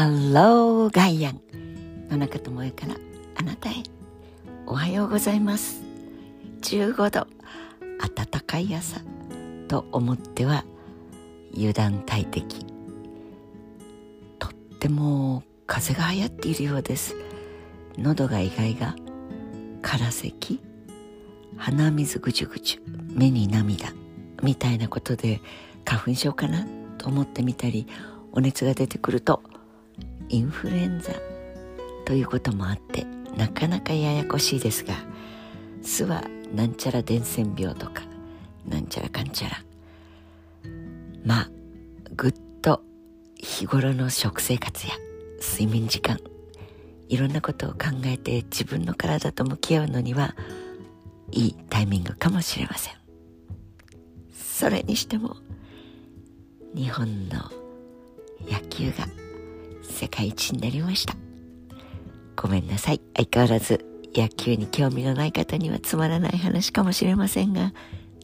ハローガイアン野中智恵からあなたへおはようございます。15度暖かい朝と思っては油断大敵。とっても風が流行っているようです。喉が意外が空咳鼻水ぐじゅぐじゅ目に涙みたいなことで花粉症かなと思ってみたりお熱が出てくるとインフルエンザということもあってなかなかややこしいですが巣はなんちゃら伝染病とかなんちゃらかんちゃら。まあぐっと日頃の食生活や睡眠時間いろんなことを考えて自分の体と向き合うのにはいいタイミングかもしれません。それにしても日本の野球が世界一になりました。ごめんなさい。相変わらず野球に興味のない方にはつまらない話かもしれませんが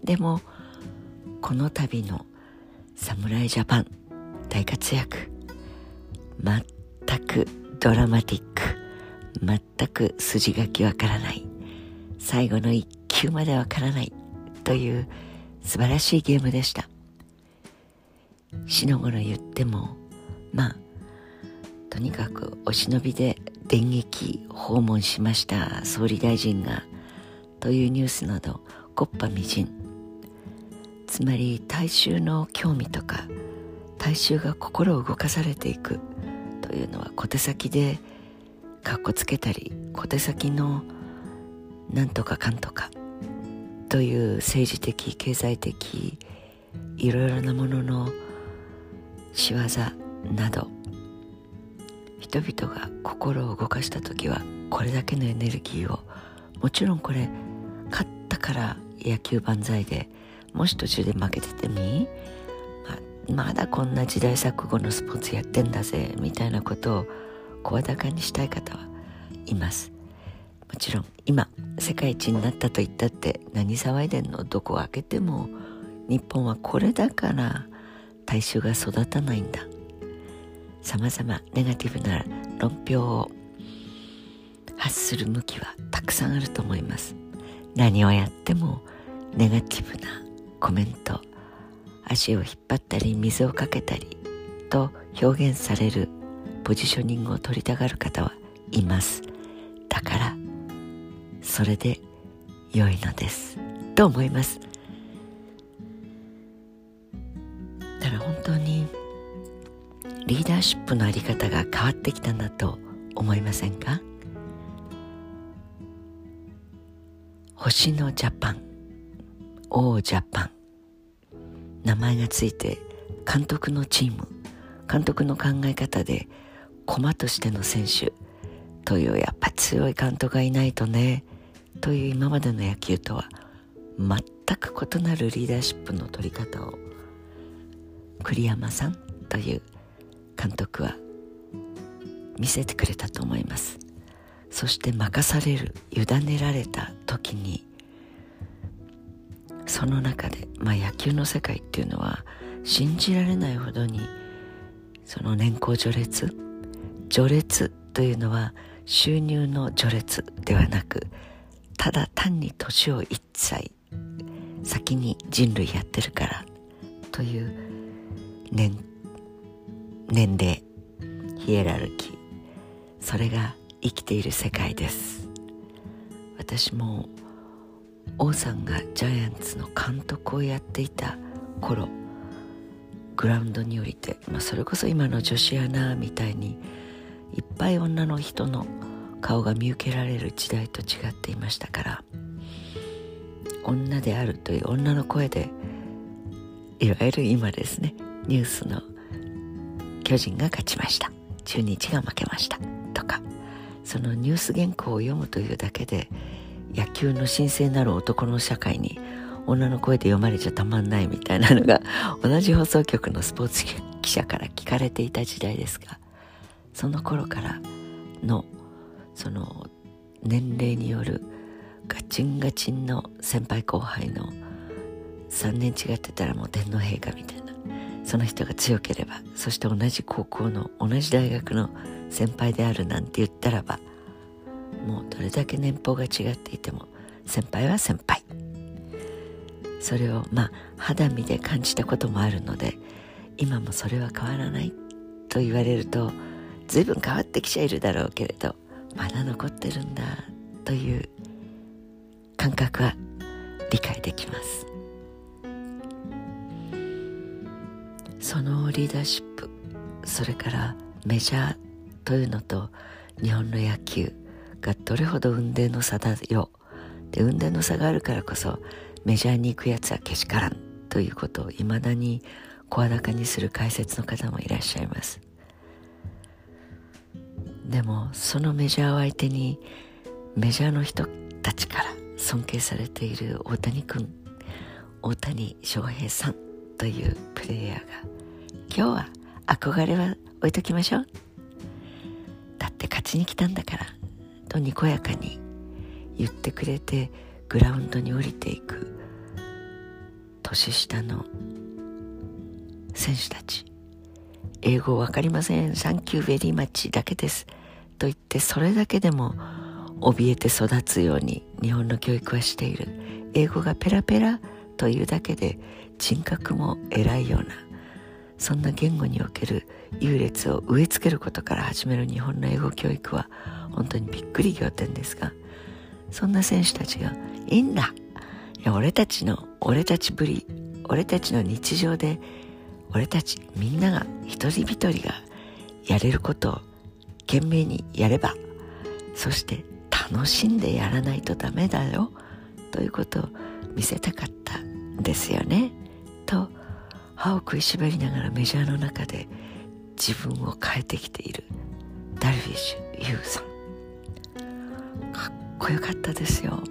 でもこの度の侍ジャパン大活躍全くドラマティック全く筋書きわからない最後の一球までわからないという素晴らしいゲームでした。しのごろ言ってもまあとにかくお忍びで電撃訪問しました総理大臣が。というニュースなどこっぱみじん。つまり大衆の興味とか大衆が心を動かされていくというのは小手先でかっこつけたり小手先のなんとかかんとかという政治的経済的いろいろなものの仕業など人々が心を動かした時はこれだけのエネルギーを。もちろんこれ勝ったから野球万歳でもし途中で負けててみ、ままだこんな時代錯誤のスポーツやってんだぜみたいなことを声高にしたい方はいます。もちろん今世界一になったと言ったって何騒いでんの？どこを開けても日本はこれだから大衆が育たないんだ。さまざまネガティブな論評を発する向きはたくさんあると思います。何をやってもネガティブなコメント足を引っ張ったり水をかけたりと表現されるポジショニングを取りたがる方はいます。だからそれで良いのです。と思います。リーダーシップのあり方が変わってきたんだと思いませんか？星のジャパン。王ジャパン。名前がついて監督のチーム。監督の考え方で駒としての選手。というやっぱ強い監督がいないとね。という今までの野球とは全く異なるリーダーシップの取り方を。栗山さんという監督は見せてくれたと思います。そして任される委ねられた時にその中で、まあ、野球の世界っていうのは信じられないほどにその年功序列序列というのは収入の序列ではなくただ単に年を一歳先に人類やってるからという年年齢ヒエラルキーそれが生きている世界です。私も王さんがジャイアンツの監督をやっていた頃グラウンドに降りて、まあ、それこそ今の女子アナみたいにいっぱい女の人の顔が見受けられる時代と違っていましたから女であるという女の声でいわゆる今ですねニュースの巨人が勝ちました。中日が負けました。とか。そのニュース原稿を読むというだけで野球の神聖なる男の社会に女の声で読まれちゃたまんないみたいなのが 同じ放送局のスポーツ記者から聞かれていた時代ですがその頃からのその年齢によるガチンガチンの先輩後輩の3年違ってたらもう天皇陛下みたいなその人が強ければそして同じ高校の同じ大学の先輩であるなんて言ったらばもうどれだけ年俸が違っていても先輩は先輩。それをまあ肌身で感じたこともあるので今もそれは変わらないと言われると随分変わってきちゃいるだろうけれどまだ残ってるんだという感覚は理解できます。そのリーダーシップそれからメジャーというのと日本の野球がどれほど運命の差だよ。で運命の差があるからこそメジャーに行くやつはけしからんということをいまだに声高にする解説の方もいらっしゃいます。でもそのメジャーを相手にメジャーの人たちから尊敬されている大谷君大谷翔平さんというプレイヤーが今日は憧れは置いときましょう。だって勝ちに来たんだから。とにこやかに言ってくれてグラウンドに降りていく。年下の選手たち。英語わかりません。サンキューベリーマッチだけです。と言ってそれだけでも怯えて育つように日本の教育はしている。英語がペラペラというだけで人格も偉いようなそんな言語における優劣を植え付けることから始める日本の英語教育は本当にびっくり仰天ですがそんな選手たちが「いいんだ俺たちの俺たちぶり俺たちの日常で俺たちみんなが一人一人がやれることを懸命にやればそして楽しんでやらないとダメだよということを見せたかったんですよね。と歯を食いしばりながらメジャーの中で自分を変えてきている。ダルビッシュ有さん。かっこよかったですよ。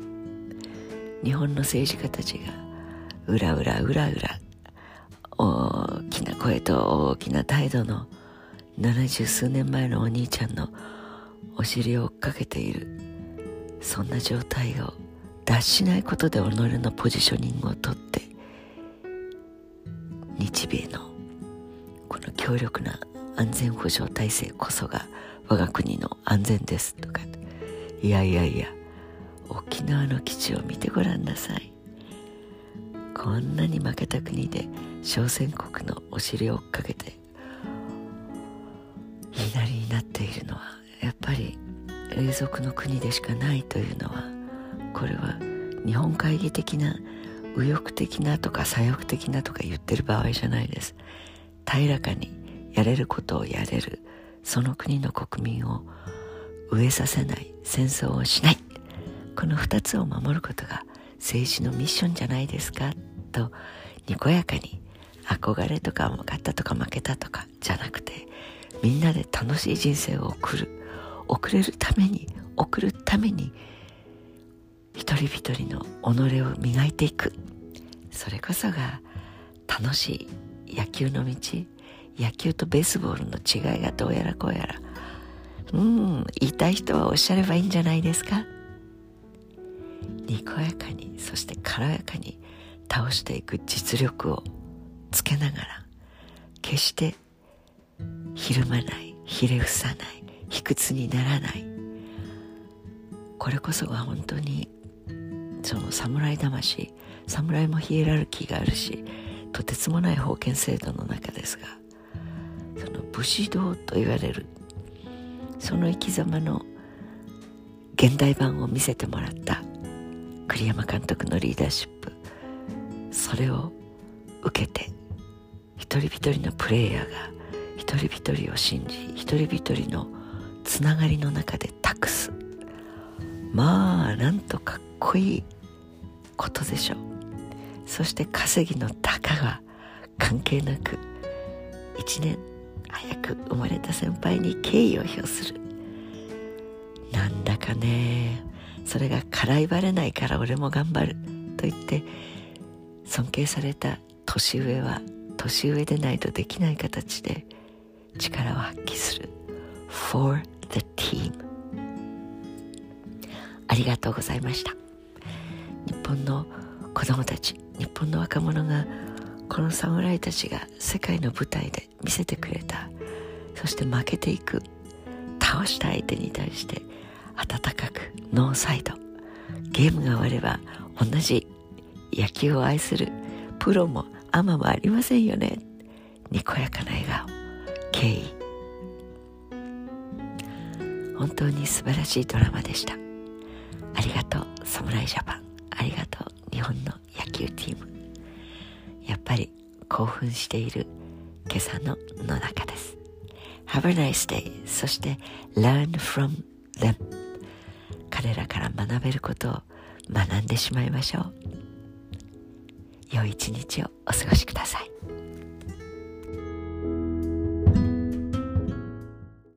日本の政治家たちがうらうらうらうら大きな声と大きな態度の七十数年前のお兄ちゃんのお尻を追っかけている。そんな状態を脱しないことで己のポジショニングをとって日米のこの強力な安全保障体制こそが我が国の安全ですとかいやいやいや沖縄の基地を見てごらんなさい。こんなに負けた国で小戦国のお尻を追っかけて言いなりになっているのはやっぱり永続の国でしかないというのはこれは日本会議的な右翼的なとか左翼的なとか言ってる場合じゃないです。平らかにやれることをやれる。その国の国民を飢えさせない戦争をしない。この2つを守ることが政治のミッションじゃないですかとにこやかに憧れとか勝ったとか負けたとかじゃなくてみんなで楽しい人生を送る。送れるために送るために一人一人の己を磨いていく。それこそが楽しい野球の道野球とベースボールの違いがどうやらこうやら。うん言いたい人はおっしゃればいいんじゃないですか。にこやかにそして軽やかに倒していく実力をつけながら決してひるまないひれ伏さない卑屈にならない。これこそが本当にその侍魂侍もヒエラルキーがあるしとてつもない封建制度の中ですがその武士道と言われるその生き様の現代版を見せてもらった栗山監督のリーダーシップそれを受けて一人一人のプレイヤーが一人一人を信じ一人一人のつながりの中で託す。まあなんとかっこいいことでしょう。そして稼ぎのたかが関係なく一年早く生まれた先輩に敬意を表する。なんだかね。それが辛いばれないから俺も頑張る。と言って尊敬された年上は年上でないとできない形で力を発揮する。For the team ありがとうございました。日本の子供たち日本の若者がこの侍たちが世界の舞台で見せてくれた。そして負けていく倒した相手に対して温かくノーサイド。ゲームが終われば同じ野球を愛するプロもアマもありませんよね。にこやかな笑顔。敬意。本当に素晴らしいドラマでした。ありがとう侍ジャパン。ありがとう。日本の野球チーム。やっぱり興奮している今朝の野中です。Have a nice day. そして Learn from them. 彼らから学べることを学んでしまいましょう。良い一日をお過ごしください。